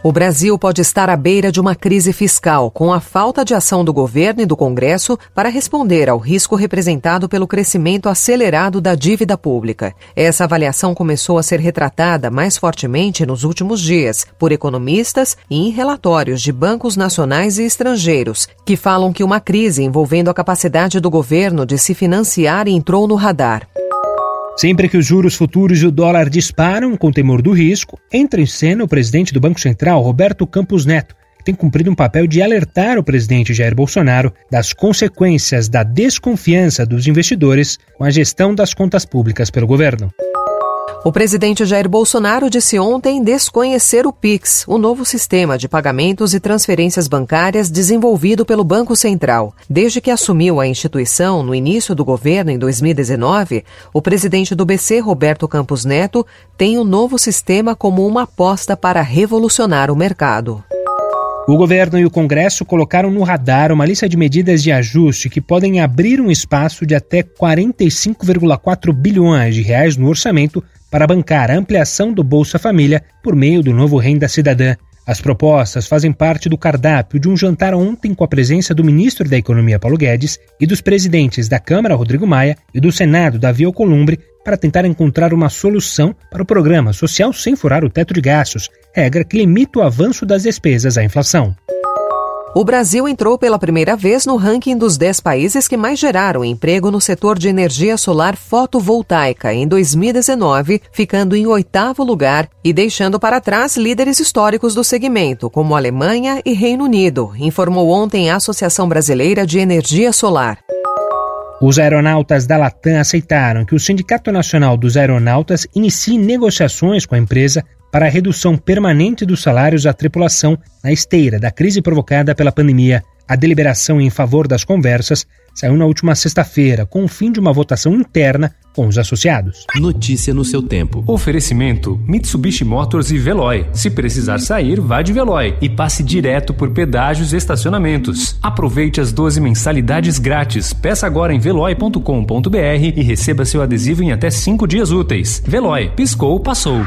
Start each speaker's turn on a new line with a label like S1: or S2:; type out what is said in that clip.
S1: O Brasil pode estar à beira de uma crise fiscal, com a falta de ação do governo e do Congresso para responder ao risco representado pelo crescimento acelerado da dívida pública. Essa avaliação começou a ser retratada mais fortemente nos últimos dias por economistas e em relatórios de bancos nacionais e estrangeiros, que falam que uma crise envolvendo a capacidade do governo de se financiar entrou no radar.
S2: Sempre que os juros futuros e o dólar disparam com temor do risco, entra em cena o presidente do Banco Central, Roberto Campos Neto, que tem cumprido um papel de alertar o presidente Jair Bolsonaro das consequências da desconfiança dos investidores com a gestão das contas públicas pelo governo.
S1: O presidente Jair Bolsonaro disse ontem desconhecer o PIX, o novo sistema de pagamentos e transferências bancárias desenvolvido pelo Banco Central. Desde que assumiu a instituição no início do governo em 2019, o presidente do BC, Roberto Campos Neto, tem o novo sistema como uma aposta para revolucionar o mercado.
S2: O governo e o Congresso colocaram no radar uma lista de medidas de ajuste que podem abrir um espaço de até 45,4 bilhões de reais no orçamento para bancar a ampliação do Bolsa Família por meio do novo Renda Cidadã. As propostas fazem parte do cardápio de um jantar ontem com a presença do ministro da Economia Paulo Guedes e dos presidentes da Câmara Rodrigo Maia e do Senado Davi Alcolumbre para tentar encontrar uma solução para o programa social sem furar o teto de gastos, regra que limita o avanço das despesas à inflação.
S1: O Brasil entrou pela primeira vez no ranking dos 10 países que mais geraram emprego no setor de energia solar fotovoltaica em 2019, ficando em oitavo lugar e deixando para trás líderes históricos do segmento, como Alemanha e Reino Unido, informou ontem a Associação Brasileira de Energia Solar.
S2: Os aeronautas da Latam aceitaram que o Sindicato Nacional dos Aeronautas inicie negociações com a empresa para a redução permanente dos salários à tripulação na esteira da crise provocada pela pandemia. A deliberação em favor das conversas saiu na última sexta-feira, com o fim de uma votação interna com os associados.
S3: Notícia no seu tempo.
S4: Oferecimento: Mitsubishi Motors e Veloy. Se precisar sair, vá de Veloy e passe direto por pedágios e estacionamentos. Aproveite as 12 mensalidades grátis. Peça agora em veloy.com.br e receba seu adesivo em até 5 dias úteis. Veloy, piscou, passou.